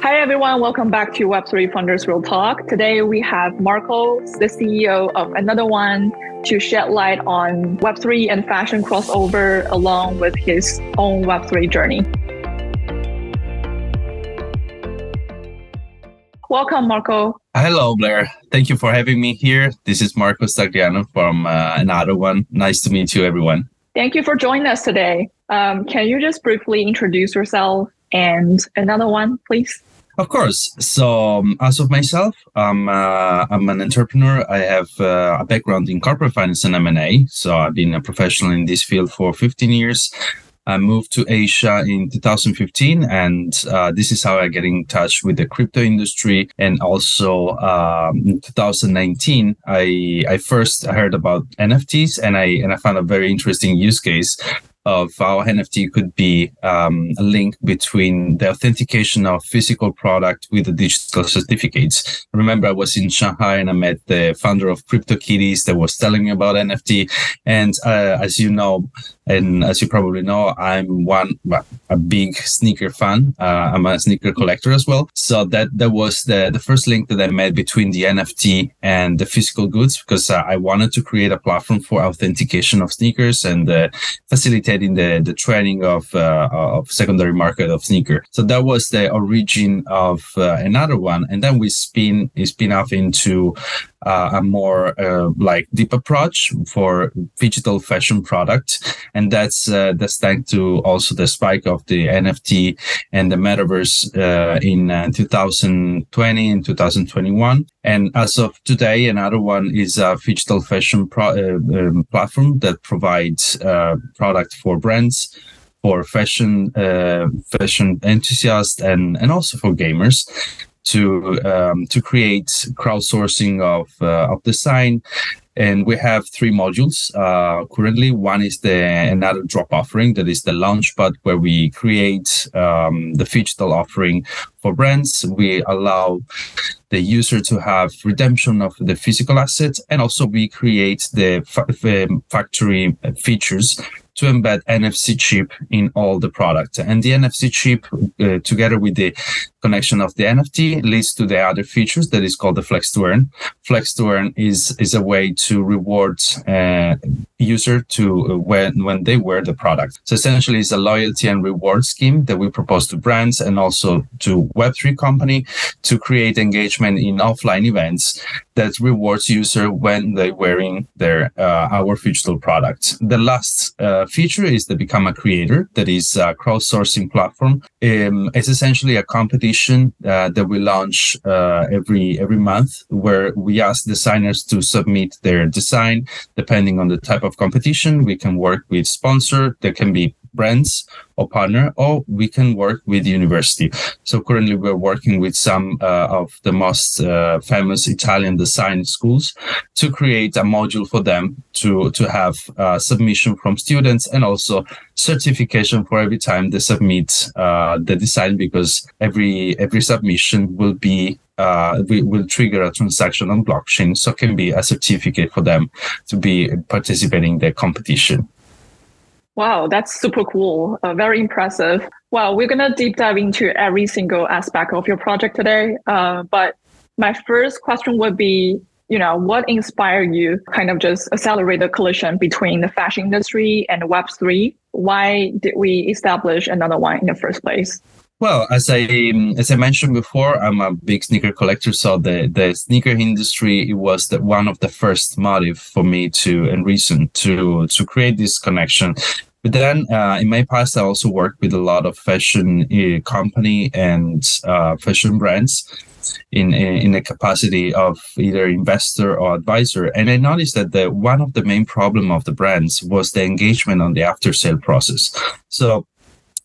Hi, everyone. Welcome back to Web3 Founders Real Talk. Today we have Marco, the CEO of Another One, to shed light on Web3 and fashion crossover along with his own Web3 journey. Welcome, Marco. Hello, Blair. Thank you for having me here. This is Marco Stagliano from uh, Another One. Nice to meet you, everyone. Thank you for joining us today. Um, can you just briefly introduce yourself and another one, please? Of course. So, um, as of myself, I'm uh, I'm an entrepreneur. I have uh, a background in corporate finance and M&A. So, I've been a professional in this field for 15 years. I moved to Asia in 2015, and uh, this is how I get in touch with the crypto industry. And also um, in 2019, I I first heard about NFTs, and I and I found a very interesting use case of how NFT could be um, a link between the authentication of physical product with the digital certificates. I remember I was in Shanghai and I met the founder of CryptoKitties that was telling me about NFT. And uh, as you know, and as you probably know, I'm one a big sneaker fan. Uh, I'm a sneaker collector as well. So that that was the the first link that I made between the NFT and the physical goods because uh, I wanted to create a platform for authentication of sneakers and uh, facilitating the the trading of uh, of secondary market of sneaker. So that was the origin of uh, another one, and then we spin spin off into uh, a more uh, like deep approach for digital fashion product, and that's uh, that's thanks to also the spike of the NFT and the metaverse uh, in uh, 2020 and 2021. And as of today, another one is a digital fashion pro- uh, um, platform that provides product for brands for fashion uh, fashion enthusiasts and and also for gamers to um, to create crowdsourcing of uh, of design. And we have three modules uh, currently. One is the another drop offering that is the launchpad where we create um, the digital offering for brands. We allow the user to have redemption of the physical assets, and also we create the fa- factory features to embed NFC chip in all the products. And the NFC chip, uh, together with the connection of the NFT, leads to the other features that is called the Flex to Earn. Flex to Earn is is a way to reward uh, user to uh, when when they wear the product. So essentially, it's a loyalty and reward scheme that we propose to brands and also to Web3 company to create engagement in offline events that rewards user when they're wearing their uh, our digital products. The last uh, feature is to become a creator. That is a crowdsourcing platform. Um, it's essentially a competition uh, that we launch uh, every every month, where we ask designers to submit their design. Depending on the type of competition, we can work with sponsor. There can be brands or partner, or we can work with university. So currently we're working with some uh, of the most uh, famous Italian design schools to create a module for them to, to have uh, submission from students and also certification for every time they submit uh, the design because every, every submission will be uh, we will trigger a transaction on blockchain, so it can be a certificate for them to be participating in the competition. Wow, that's super cool. Uh, very impressive. Well, we're going to deep dive into every single aspect of your project today. Uh, but my first question would be, you know, what inspired you kind of just accelerate the collision between the fashion industry and Web3? Why did we establish another one in the first place? Well, as I as I mentioned before, I'm a big sneaker collector. So the the sneaker industry it was the, one of the first motive for me to and reason to to create this connection but then uh, in my past, I also worked with a lot of fashion uh, company and uh, fashion brands in in the capacity of either investor or advisor. And I noticed that the one of the main problem of the brands was the engagement on the after sale process. So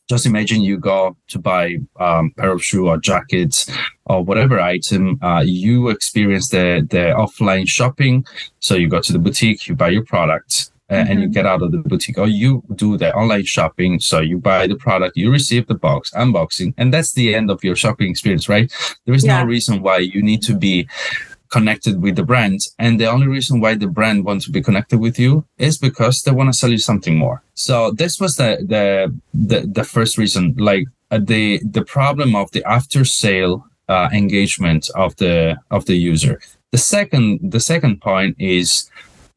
just imagine you go to buy um, pair of shoe or jackets or whatever item uh, you experience the the offline shopping so you go to the boutique you buy your product mm-hmm. and you mm-hmm. get out of the boutique or you do the online shopping so you buy the product you receive the box unboxing and that's the end of your shopping experience right there is yeah. no reason why you need to be connected with the brand. And the only reason why the brand wants to be connected with you is because they want to sell you something more. So this was the the the, the first reason. Like uh, the the problem of the after sale uh, engagement of the of the user. The second the second point is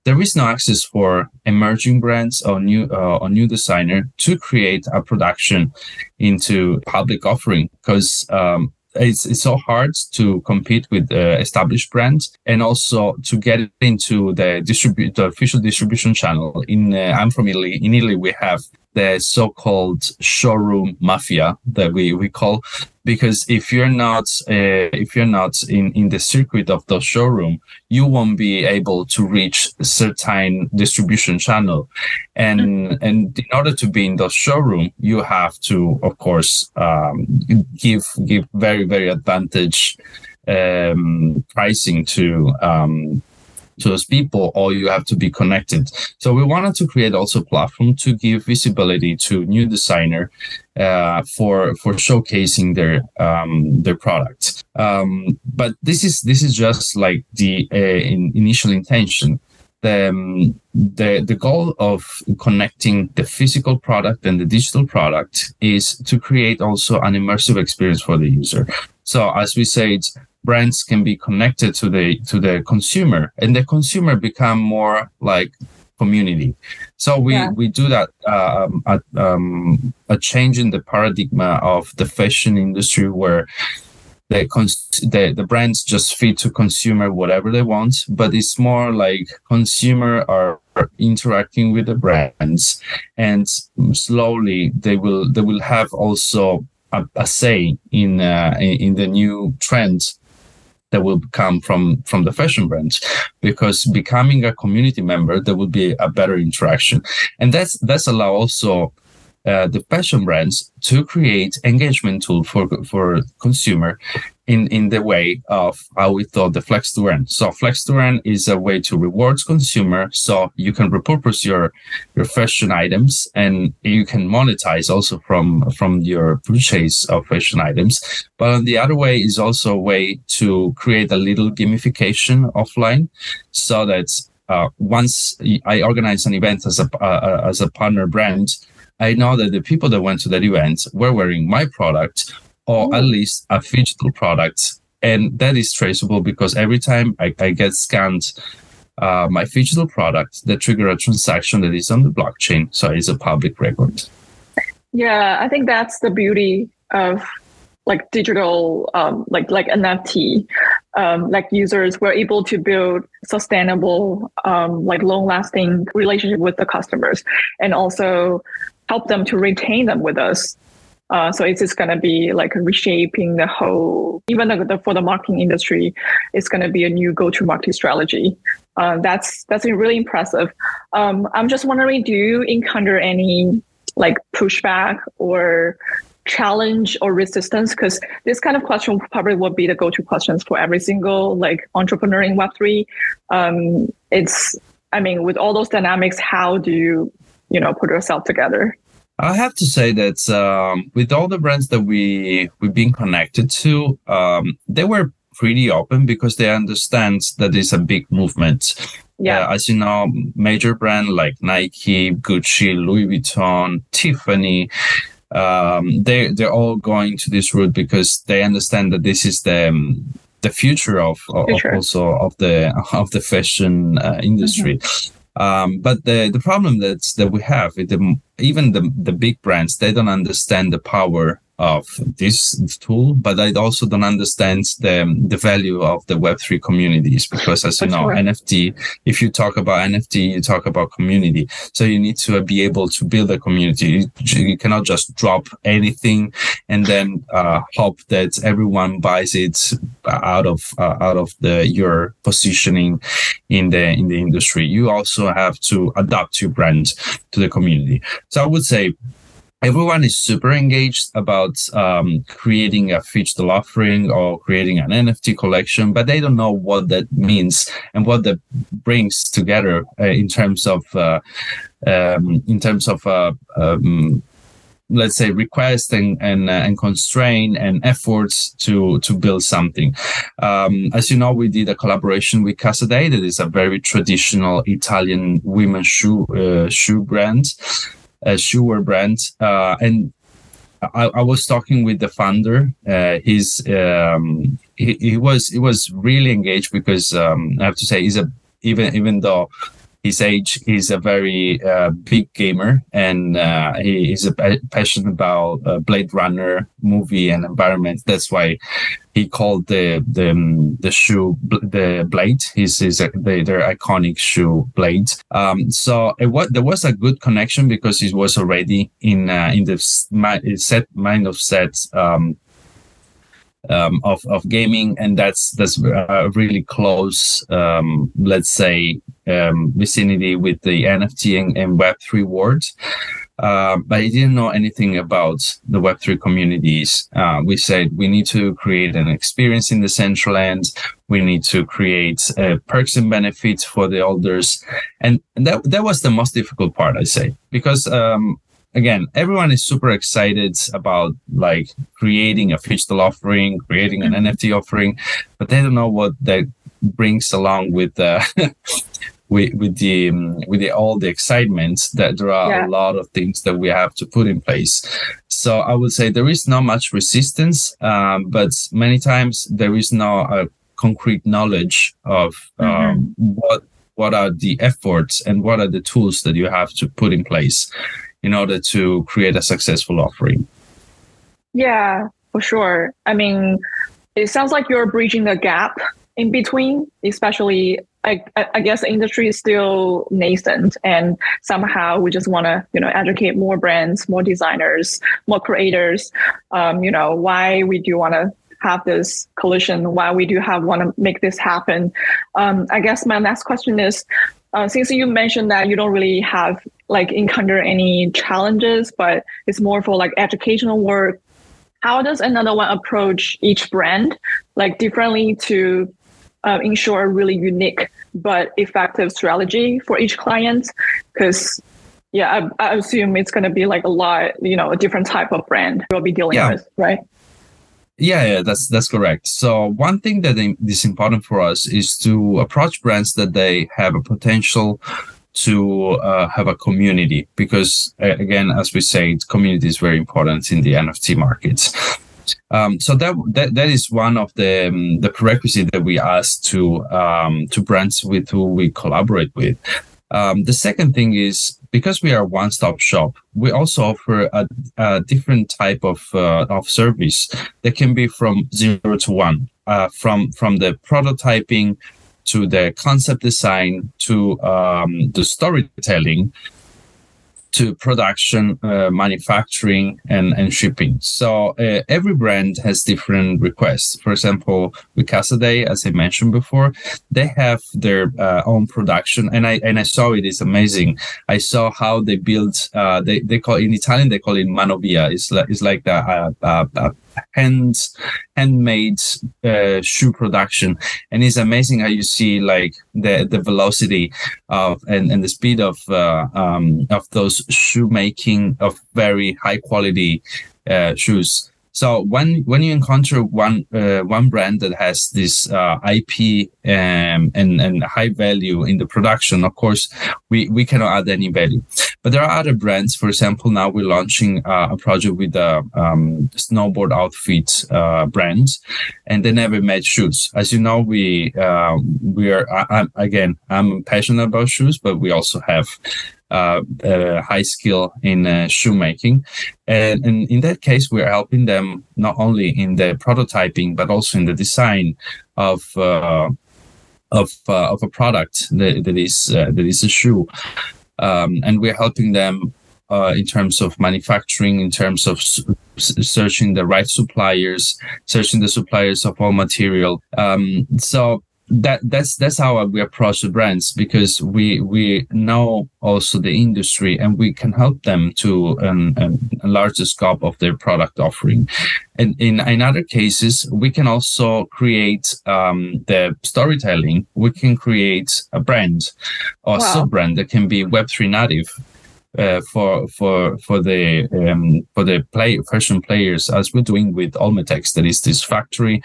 there is no access for emerging brands or new uh, or new designer to create a production into public offering because um, it's, it's so hard to compete with uh, established brands and also to get into the distribute the official distribution channel. In uh, i'm from italy. In italy we have the so-called showroom mafia that we, we call because if you're not uh, if you're not in, in the circuit of the showroom you won't be able to reach a certain distribution channel and mm-hmm. and in order to be in the showroom you have to of course um, give give very very advantage um, pricing to um, to those people or you have to be connected. So we wanted to create also a platform to give visibility to new designer uh, for for showcasing their um, their products um, but this is this is just like the uh, in, initial intention. The, um, the the goal of connecting the physical product and the digital product is to create also an immersive experience for the user. So as we said brands can be connected to the to the consumer and the consumer become more like community so we yeah. we do that um, a, um, a change in the paradigm of the fashion industry where the, cons- the the brands just feed to consumer whatever they want but it's more like consumer are interacting with the brands and slowly they will they will have also a, a say in uh, in the new trends that will come from from the fashion brands. Because becoming a community member there will be a better interaction. And that's that's allow also uh, the fashion brands to create engagement tool for for consumer in in the way of how we thought the flex to earn. So flex to earn is a way to reward consumer, so you can repurpose your your fashion items and you can monetize also from from your purchase of fashion items. But on the other way is also a way to create a little gamification offline, so that uh, once I organize an event as a uh, as a partner brand I know that the people that went to that event were wearing my product or at least a physical product. And that is traceable because every time I, I get scanned uh, my physical product, that trigger a transaction that is on the blockchain. So it's a public record. Yeah, I think that's the beauty of like digital, um, like like NFT. Um, like users were able to build sustainable, um, like long lasting relationship with the customers, and also help them to retain them with us. Uh, so it's just going to be like reshaping the whole, even the, the, for the marketing industry, it's going to be a new go-to-market strategy. Uh, that's that's really impressive. Um, I'm just wondering, do you encounter any like pushback or challenge or resistance? Because this kind of question probably would be the go-to questions for every single like entrepreneur in Web3. Um, it's, I mean, with all those dynamics, how do you you know put yourself together I have to say that um, with all the brands that we we've been connected to, um, they were pretty open because they understand that it's a big movement. Yeah, uh, as you know, major brand like Nike, Gucci, Louis Vuitton, Tiffany, um, they they're all going to this route because they understand that this is the um, the future of, of future. also of the of the fashion uh, industry. Mm-hmm. Um, but the the problem that's that we have, the, even the the big brands, they don't understand the power of this tool, but I also don't understand the the value of the Web three communities because, as you know, NFT. If you talk about NFT, you talk about community. So you need to be able to build a community. You cannot just drop anything and then uh, hope that everyone buys it out of uh, out of the your positioning in the in the industry. You also have to adapt your brand to the community. So I would say everyone is super engaged about um, creating a digital offering or creating an NFT collection, but they don't know what that means and what that brings together uh, in terms of uh, um, in terms of uh, um, let's say request and and, uh, and constraint and efforts to to build something. Um, as you know we did a collaboration with Casadei that is a very traditional italian women's shoe uh, shoe brand a shoe brand uh, and I, I, was talking with the founder. Uh, he's um, he, he was he was really engaged because um, I have to say he's a even even though his age, he's a very uh, big gamer and uh, he a passionate about uh, Blade Runner movie and environment. That's why he called the the um, the shoe the blade. His is the, their iconic shoe blade. Um, so it was there was a good connection because it was already in uh, in the set mind of set um, um, of of gaming, and that's that's a really close, um, let's say, um, vicinity with the NFT and, and Web three world. Uh, but I didn't know anything about the Web3 communities. Uh, we said we need to create an experience in Decentraland. We need to create uh, perks and benefits for the holders. And, and that, that was the most difficult part, I say, because um, again, everyone is super excited about like creating a digital offering, creating an mm-hmm. NFT offering, but they don't know what that brings along with uh, with with the um, with the, all the excitement that there are yeah. a lot of things that we have to put in place. So I would say there is not much resistance, um, but many times there is not a concrete knowledge of um, mm-hmm. what what are the efforts and what are the tools that you have to put in place in order to create a successful offering. Yeah, for sure. I mean, it sounds like you're bridging the gap in between, especially I, I guess the industry is still nascent and somehow we just want to, you know, educate more brands, more designers, more creators, um, you know, why we do want to have this collision, why we do have want to make this happen. Um, I guess my last question is, uh, since you mentioned that you don't really have like encounter any challenges, but it's more for like educational work. How does another one approach each brand like differently to uh, ensure a really unique but effective strategy for each client? Because yeah, I, I assume it's going to be like a lot, you know, a different type of brand you'll be dealing yeah. with, right? Yeah, yeah, that's that's correct. So one thing that is important for us is to approach brands that they have a potential to uh, have a community because again as we say community is very important in the nft markets um, so that, that that is one of the um, the prerequisite that we ask to um, to brands with who we collaborate with. Um, the second thing is because we are a one-stop shop, we also offer a, a different type of uh, of service that can be from zero to one, uh, from from the prototyping to the concept design to um, the storytelling to production, uh, manufacturing, and, and shipping. So uh, every brand has different requests. For example, with Casadei, as I mentioned before, they have their uh, own production, and I and I saw it is amazing. I saw how they build. Uh, they they call in Italian they call it manovia. It's like it's like a hand handmade uh, shoe production. And it's amazing how you see like the the velocity of and, and the speed of uh, um, of those shoe making of very high quality uh, shoes so when when you encounter one uh, one brand that has this uh, IP um, and and high value in the production, of course, we we cannot add any value. But there are other brands. For example, now we're launching uh, a project with a um, snowboard outfit uh, brand, and they never made shoes. As you know, we uh, we are I, again I'm passionate about shoes, but we also have uh, uh, high skill in uh, shoemaking. And, and, in that case, we're helping them not only in the prototyping, but also in the design of uh, of uh, of a product that, that is uh, that is a shoe. Um, and we're helping them in terms of manufacturing, in terms of searching the right suppliers, searching the suppliers of all material. Um, so that that's that's how we approach the brands because we we know also the industry and we can help them to um, um, enlarge the scope of their product offering. And in in other cases we can also create um, the storytelling. We can create a brand or wow. sub brand that can be web3 native uh, for for for the um, for the play fashion players as we're doing with Olmetex. That is this factory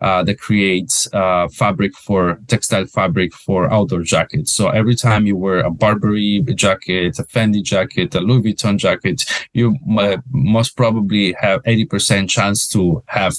uh, that creates uh, fabric for textile fabric for outdoor jackets. So every time you wear a Burberry jacket, a Fendi jacket, a Louis Vuitton jacket, you most probably have 80% chance to have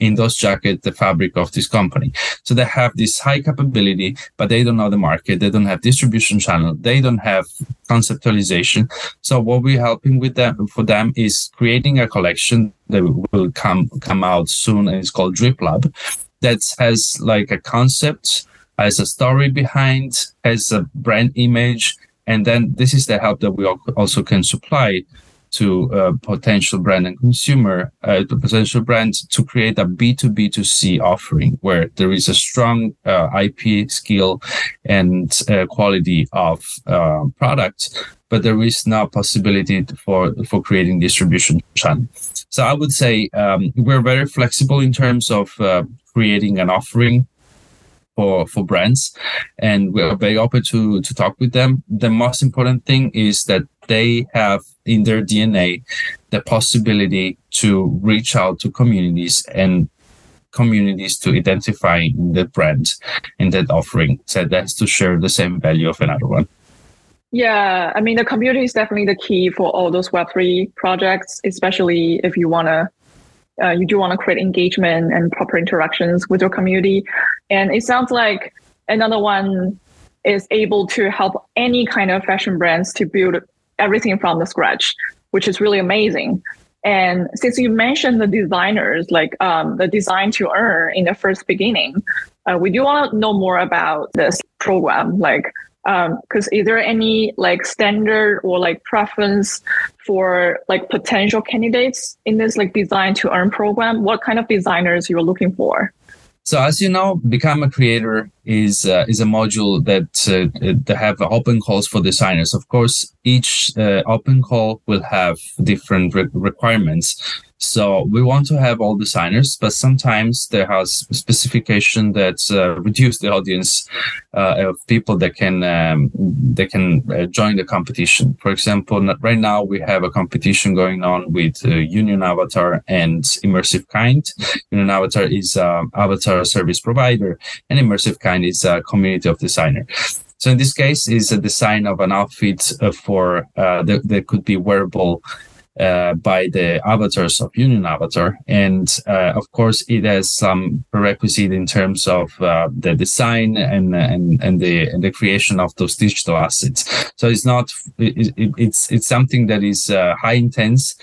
in those jackets the fabric of this company. So they have this high capability, but they don't know the market. They don't have distribution channel. They don't have conceptualization. So what we're helping with them for them is creating a collection that will come come out soon, and it's called Drip Lab, that has like a concept, has a story behind, has a brand image, and then this is the help that we also can supply to a potential brand and consumer, uh, to potential brand to create a B2B2C offering where there is a strong uh, IP skill and uh, quality of uh, product, but there is no possibility for, for creating distribution channel. So I would say um, we're very flexible in terms of uh, creating an offering for for brands and we're very open to to talk with them the most important thing is that they have in their dna the possibility to reach out to communities and communities to identify the brand and that offering so that's to share the same value of another one yeah i mean the community is definitely the key for all those web3 projects especially if you want to uh, you do want to create engagement and proper interactions with your community. And it sounds like another one is able to help any kind of fashion brands to build everything from the scratch, which is really amazing. And since you mentioned the designers, like um, the design to earn in the first beginning, uh, we do want to know more about this program. Like, because um, is there any like standard or like preference for like potential candidates in this like design to earn program what kind of designers you're looking for so as you know become a creator is uh, is a module that uh, that have open calls for designers. Of course each uh, open call will have different re- requirements so we want to have all designers, but sometimes there has specification that uh, reduce the audience uh, of people that can um, can uh, join the competition. For example, right now we have a competition going on with uh, Union Avatar and Immersive Kind. Union Avatar is an avatar service provider, and Immersive Kind is a community of designer. So in this case, is a design of an outfit uh, for uh, that, that could be wearable uh, by the avatars of Union Avatar. And uh, of course, it has some prerequisite in terms of uh, the design and, and, and, the, and the creation of those digital assets. So it's not, it, it, it's, it's something that is high intense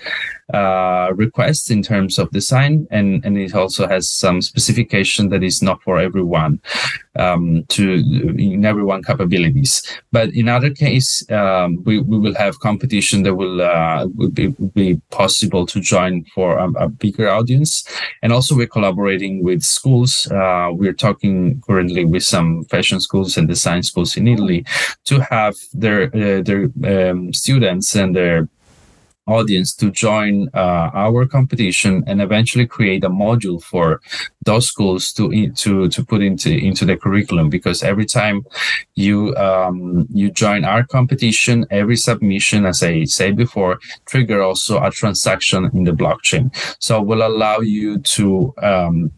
uh, requests in terms of design, and, and it also has some specification that is not for everyone um, to in everyone capabilities. But in other case, um, we, we will have competition that will, uh, will be, be possible to join for a, a, bigger audience. And also we're collaborating with schools. Uh, we're talking currently with some fashion schools and design schools in Italy to have their, uh, their um, students and their audience to join uh, our competition and eventually create a module for those schools to to to put into into the curriculum. Because every time you um, you join our competition every submission as i said before trigger also a transaction in the blockchain. So will allow you to um,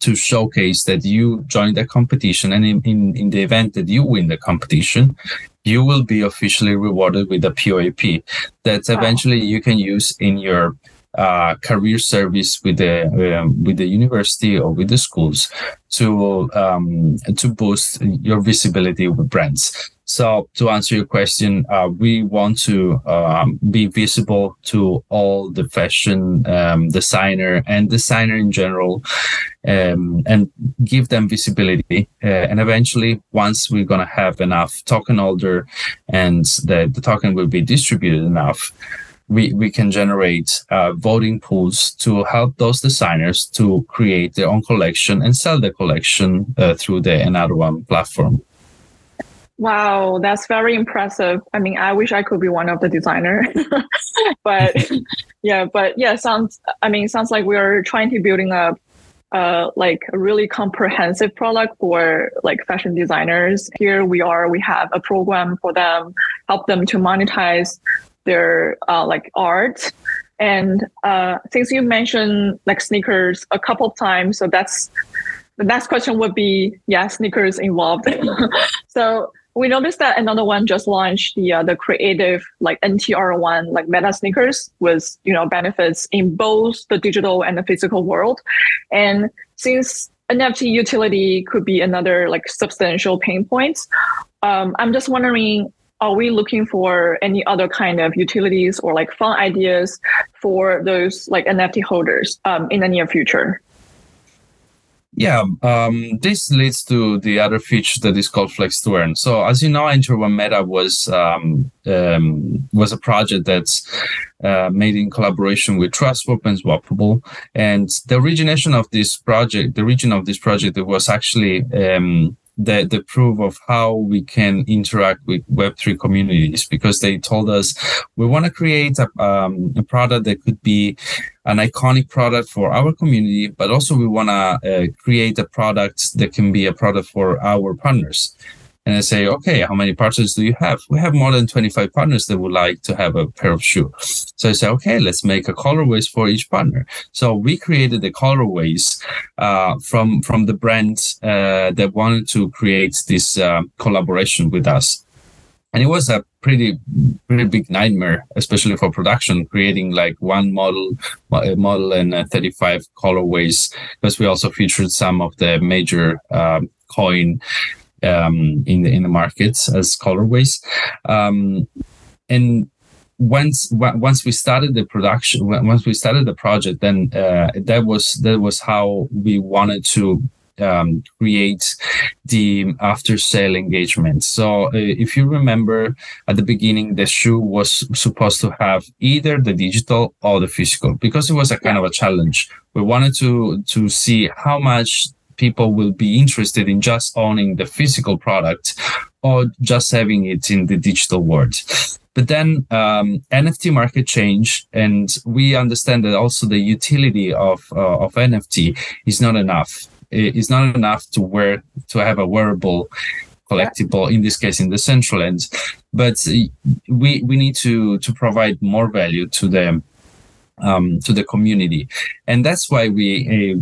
to showcase that you joined the competition and in, in, in the event that you win the competition you will be officially rewarded with a POAP that eventually you can use in your uh, career service with the um, with the university or with the schools to um, to boost your visibility with brands. So to answer your question, uh, we want to um, be visible to all the fashion um, designer and designer in general, um, and give them visibility. Uh, and eventually, once we're gonna have enough token holder, and the, the token will be distributed enough, we, we can generate uh, voting pools to help those designers to create their own collection and sell the collection uh, through the Another One platform. Wow, that's very impressive. I mean, I wish I could be one of the designer, but yeah, but yeah, sounds. I mean, sounds like we are trying to building a uh, like a really comprehensive product for like fashion designers. Here we are, we have a program for them, help them to monetize their uh, like art. And uh, since you mentioned like sneakers a couple of times, so that's the next question would be, yeah, sneakers involved. so we noticed that another one just launched the uh, the creative like NTR one like Meta sneakers with you know benefits in both the digital and the physical world, and since NFT utility could be another like substantial pain points, um, I'm just wondering. Are we looking for any other kind of utilities or like fun ideas for those like NFT holders um, in the near future? Yeah, um, this leads to the other feature that is called Flex to Earn. So, as you know, Enter One Meta was um, um, was a project that's uh, made in collaboration with Trustswap and Swappable. And the origination of this project, the origin of this project, it was actually um, the the proof of how we can interact with Web3 communities because they told us we want to create a, um, a product that could be an iconic product for our community, but also we want to uh, create a product that can be a product for our partners and I say, okay, how many partners do you have? We have more than 25 partners that would like to have a pair of shoe. So I say, okay, let's make a colorways for each partner. So we created the colorways uh, from from the brand uh, that wanted to create this uh, collaboration with us. And it was a pretty pretty big nightmare, especially for production, creating like one model model and uh, 35 colorways, because we also featured some of the major um, coin um, in the in the markets as colorways. Um, and once once we started the production, once we started the project, then uh, that was that was how we wanted to um, create the after sale engagement. So uh, if you remember at the beginning, the shoe was supposed to have either the digital or the physical because it was a kind of a challenge. We wanted to to see how much people will be interested in just owning the physical product or just having it in the digital world. But then um, NFT market change, and we understand that also the utility of uh, of NFT is not enough. It's not enough to wear to have a wearable collectible in this case in the central end but we we need to to provide more value to the um, to the community, and that's why we uh,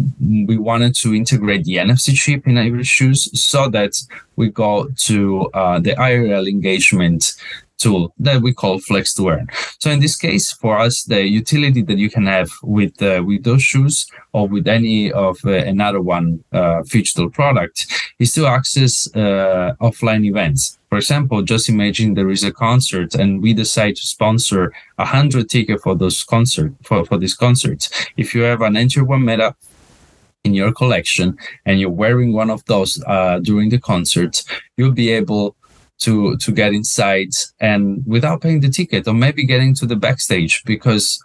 we wanted to integrate the NFC chip in our shoes so that we go to uh, the IRL engagement tool that we call Flex to Earn. So in this case, for us, the utility that you can have with uh, with those shoes or with any of uh, another one uh, digital product is to access uh, offline events. For example, just imagine there is a concert and we decide to sponsor a hundred tickets for those concert for, for these concerts. If you have an Enter One Meta in your collection and you're wearing one of those uh, during the concert, you'll be able to to get inside and without paying the ticket or maybe getting to the backstage because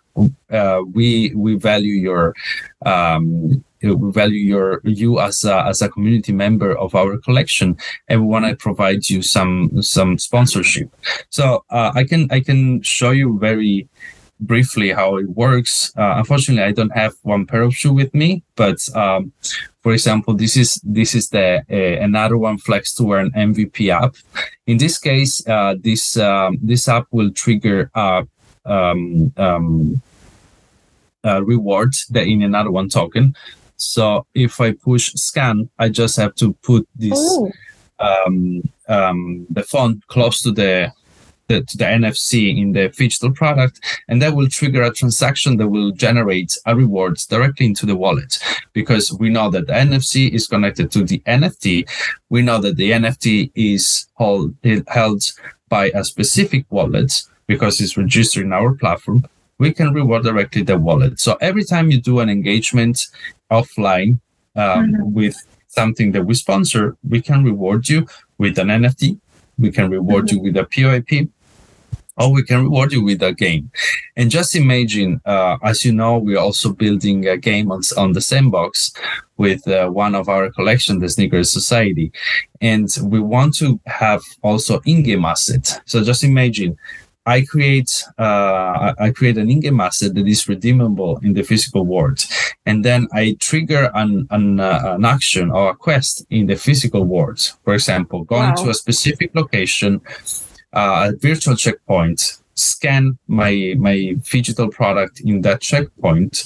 uh, we we value your um, we value your you as a, as a community member of our collection and we want to provide you some some sponsorship. So uh, i can i can show you very briefly how it works. Uh, unfortunately i don't have one pair of shoe with me but um, for example this is this is the uh, another one flex to earn mvp app. In this case uh, this um, this app will trigger a um, um, reward that in another one token so if I push scan, I just have to put this um, um, the phone close to the, the to the NFC in the digital product, and that will trigger a transaction that will generate a reward directly into the wallet. Because we know that the NFC is connected to the NFT, we know that the NFT is hold, held by a specific wallet because it's registered in our platform we can reward directly the wallet. So every time you do an engagement offline um, mm-hmm. with something that we sponsor, we can reward you with an NFT. We can reward mm-hmm. you with a POAP or we can reward you with a game. And just imagine, uh, as you know, we're also building a game on, on the sandbox with uh, one of our collection, the Sneakers Society. And we want to have also in-game assets. So just imagine I create uh, I create an in-game asset that is redeemable in the physical world, and then I trigger an an, uh, an action or a quest in the physical world. For example, going wow. to a specific location, uh, a virtual checkpoint, scan my my digital product in that checkpoint,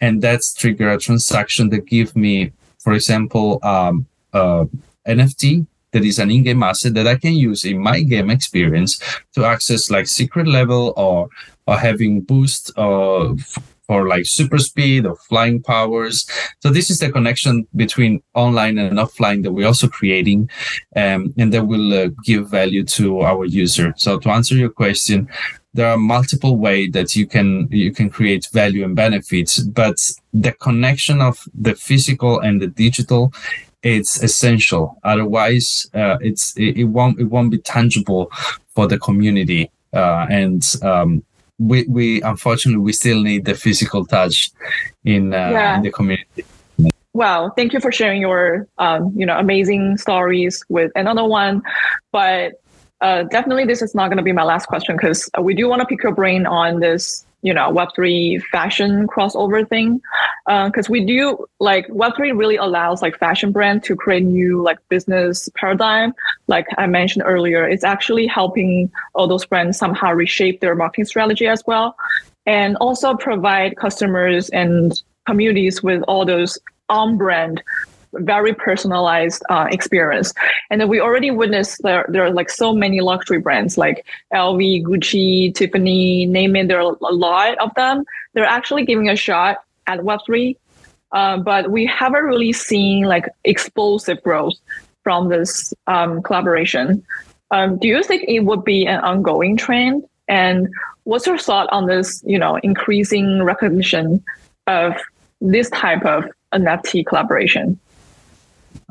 and that's trigger a transaction that give me, for example, um, uh, NFT that is an in-game asset that I can use in my game experience to access like secret level or or having boost uh, for like super speed or flying powers. So this is the connection between online and offline that we're also creating, um, and that will uh, give value to our user. So to answer your question, there are multiple ways that you can you can create value and benefits, but the connection of the physical and the digital it's essential. Otherwise, uh, it's it, it, won't it won't be tangible for the community. Uh, and um, we we unfortunately we still need the physical touch in, uh, yeah. in the community. Wow, thank you for sharing your um, you know amazing stories with another one. But uh, definitely, this is not going to be my last question because we do want to pick your brain on this you know web3 fashion crossover thing. Because uh, we do like web3 really allows like fashion brand to create new like business paradigm. Like i mentioned earlier it's actually helping all those brands somehow reshape their marketing strategy as well and also provide customers and communities with all those on brand very personalized uh, experience. And we already witnessed there, there are like so many luxury brands like LV, Gucci, Tiffany, name it, there are a lot of them. They're actually giving a shot at Web3. Uh, but we haven't really seen like explosive growth from this um, collaboration. Um, do you think it would be an ongoing trend? And what's your thought on this, you know, increasing recognition of this type of NFT collaboration?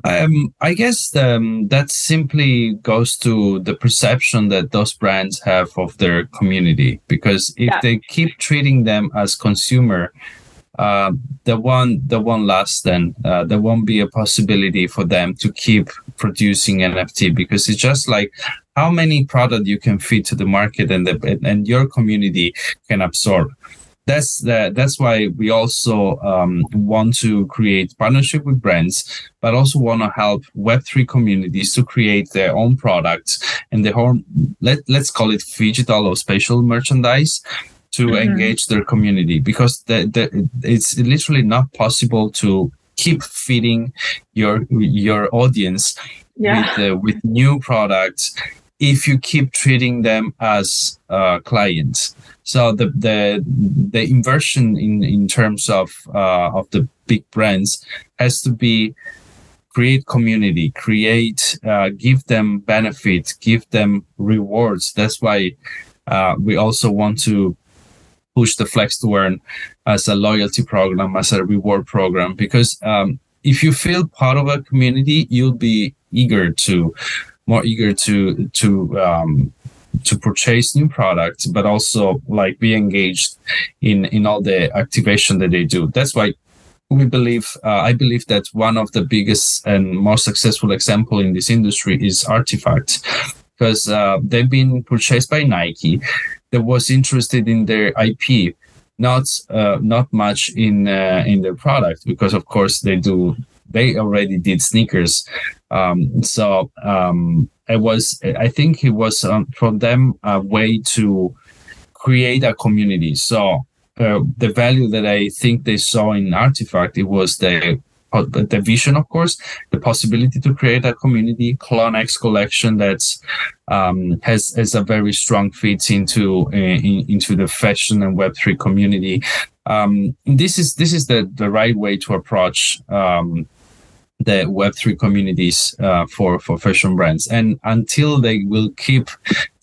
Um, I guess um, that simply goes to the perception that those brands have of their community. Because if yeah. they keep treating them as consumer, uh, the one the one last then uh, there won't be a possibility for them to keep producing NFT because it's just like how many product you can feed to the market and the and your community can absorb that's the, that's why we also um, want to create partnership with brands, but also want to help Web3 communities to create their own products and their own, let, let's call it digital or spatial merchandise to mm-hmm. engage their community because the, the, it's literally not possible to keep feeding your your audience yeah. with uh, with new products if you keep treating them as uh, clients so the the the inversion in in terms of uh, of the big brands has to be create community, create uh, give them benefits, give them rewards. That's why uh, we also want to push the flex to earn as a loyalty program, as a reward program, because um, if you feel part of a community, you'll be eager to more eager to to um, to purchase new products, but also like be engaged in in all the activation that they do. That's why we believe uh, I believe that one of the biggest and most successful example in this industry is RTFKT because uh, they've been purchased by Nike that was interested in their IP not uh, not much in uh, in their product because of course they do they already did sneakers um, so um, it was i think it was um, from them a way to create a community. So uh, the value that i think they saw in RTFKT it was the the vision of course the possibility to create a community CloneX collection that's um, has has a very strong fit into uh, in, into the fashion and web3 community. Um, this is this is the the right way to approach um, the Web3 communities uh, for, for fashion brands. And until they will keep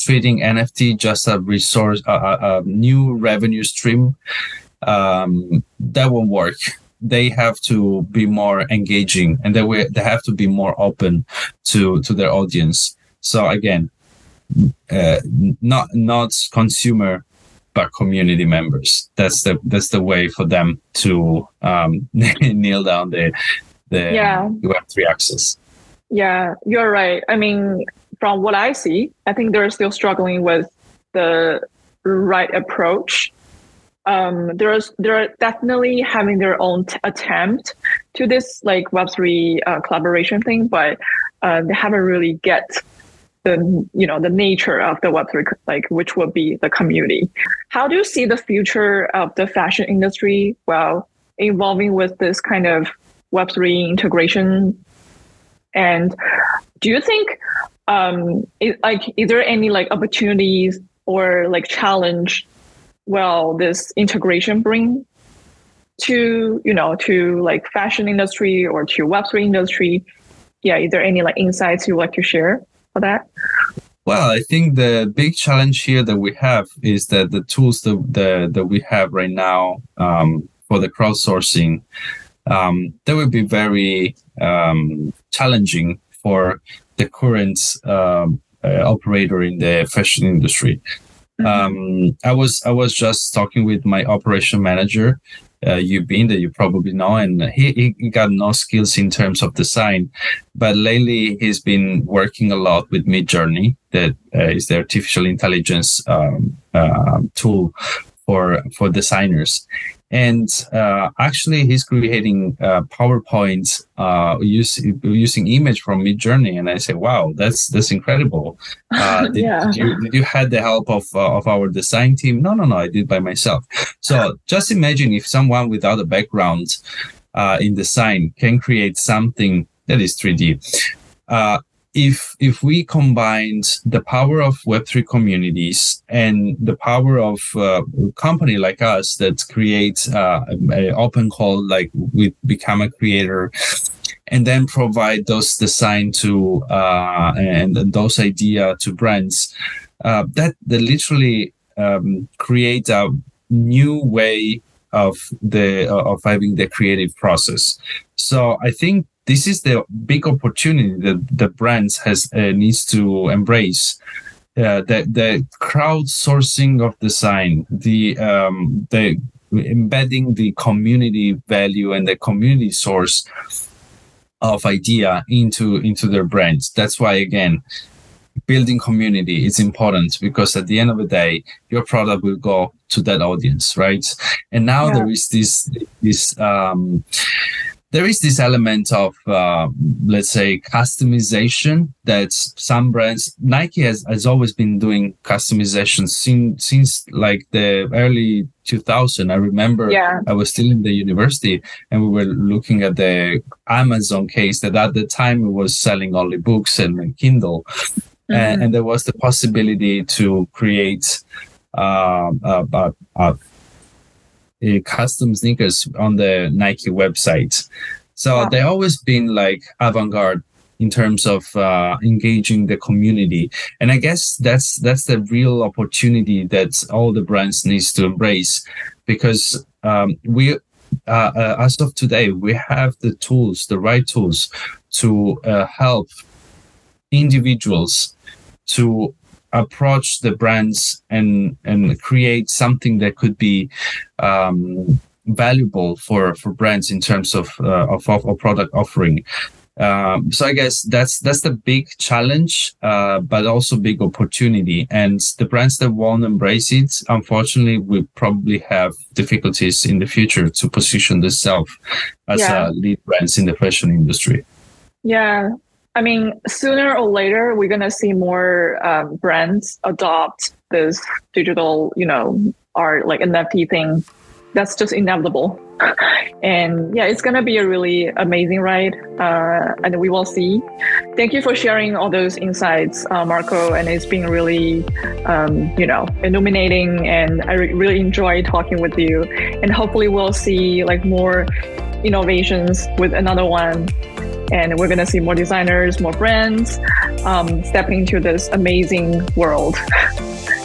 treating NFT just a resource, a, a, new revenue stream, um, that won't work. They have to be more engaging and they, will, they have to be more open to, to their audience. So again, uh, not not consumer but community members. That's the that's the way for them to um, nail down the the yeah. Web3 access. Yeah, you're right. I mean, from what I see, I think they're still struggling with the right approach. Um, there's they're definitely having their own t- attempt to this like Web three uh, collaboration thing, but uh, they haven't really get the you know the nature of the Web three like which would be the community. How do you see the future of the fashion industry while involving with this kind of Web three integration? And do you think um is, like is there any like opportunities or like challenge well this integration bring to you know to like fashion industry or to web3 industry yeah is there any like insights you like to share for that well i think the big challenge here that we have is that the tools that the, that we have right now um, for the crowdsourcing um, that would be very um, challenging for the current um, uh, operator in the fashion industry. Mm-hmm. Um, I was I was just talking with my operation manager, uh, Yubin, that you probably know, and he, he got no skills in terms of design, but lately he's been working a lot with Midjourney, that uh, is the artificial intelligence um, uh, tool for for designers and uh, actually he's creating uh, PowerPoints uh, use, using image from Midjourney, and I say, "Wow, that's that's incredible!" Uh, did, yeah. did, you did you had the help of uh, of our design team? No, no, no, I did by myself. So just imagine if someone without a background uh, in design can create something that is 3D if if we combined the power of web3 communities and the power of uh, a company like us that creates uh, an open call like we become a creator and then provide those design to uh, and, those idea to brands uh, that that literally um, create a new way of the of having the creative process. So i think this is the big opportunity that the brands has uh, needs to embrace. Uh, the the crowdsourcing of design, the um, the embedding the community value and the community source of idea into into their brands. That's why again, building community is important because at the end of the day, your product will go to that audience, right? And now yeah. there is this this um, there is this element of uh, let's say customization that some brands nike has, has always been doing customization since since like the early 2000 i remember yeah. i was still in the university and we were looking at the amazon case that at the time it was selling only books and kindle mm-hmm. and, and, there was the possibility to create uh, a, a, uh, custom sneakers on the Nike website. So wow. they always been like avant-garde in terms of uh, engaging the community, and I guess that's that's the real opportunity that all the brands needs to embrace, because um, we. Uh, uh, as of today, we have the tools, the right tools, to uh, help individuals to approach the brands and and create something that could be um, valuable for for brands in terms of uh, of, of product offering. Um, so I guess that's that's the big challenge, uh, but also big opportunity. And the brands that won't embrace it, unfortunately, will probably have difficulties in the future to position themselves as yeah. uh, lead brands in the fashion industry. Yeah, I mean, sooner or later, we're gonna see more um, brands adopt this digital, you know, art like NFT thing. That's just inevitable. and yeah, it's gonna be a really amazing ride, uh, and we will see. Thank you for sharing all those insights, uh, Marco. And it's been really, um, you know, illuminating, and I re- really enjoy talking with you. And hopefully, we'll see like more innovations with Another1 and we're going to see more designers, more brands um, stepping into this amazing world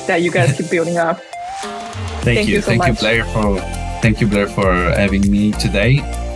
that you guys keep building up. Thank, thank you. you so thank much. you, Blair, for thank you, Blair, for having me today.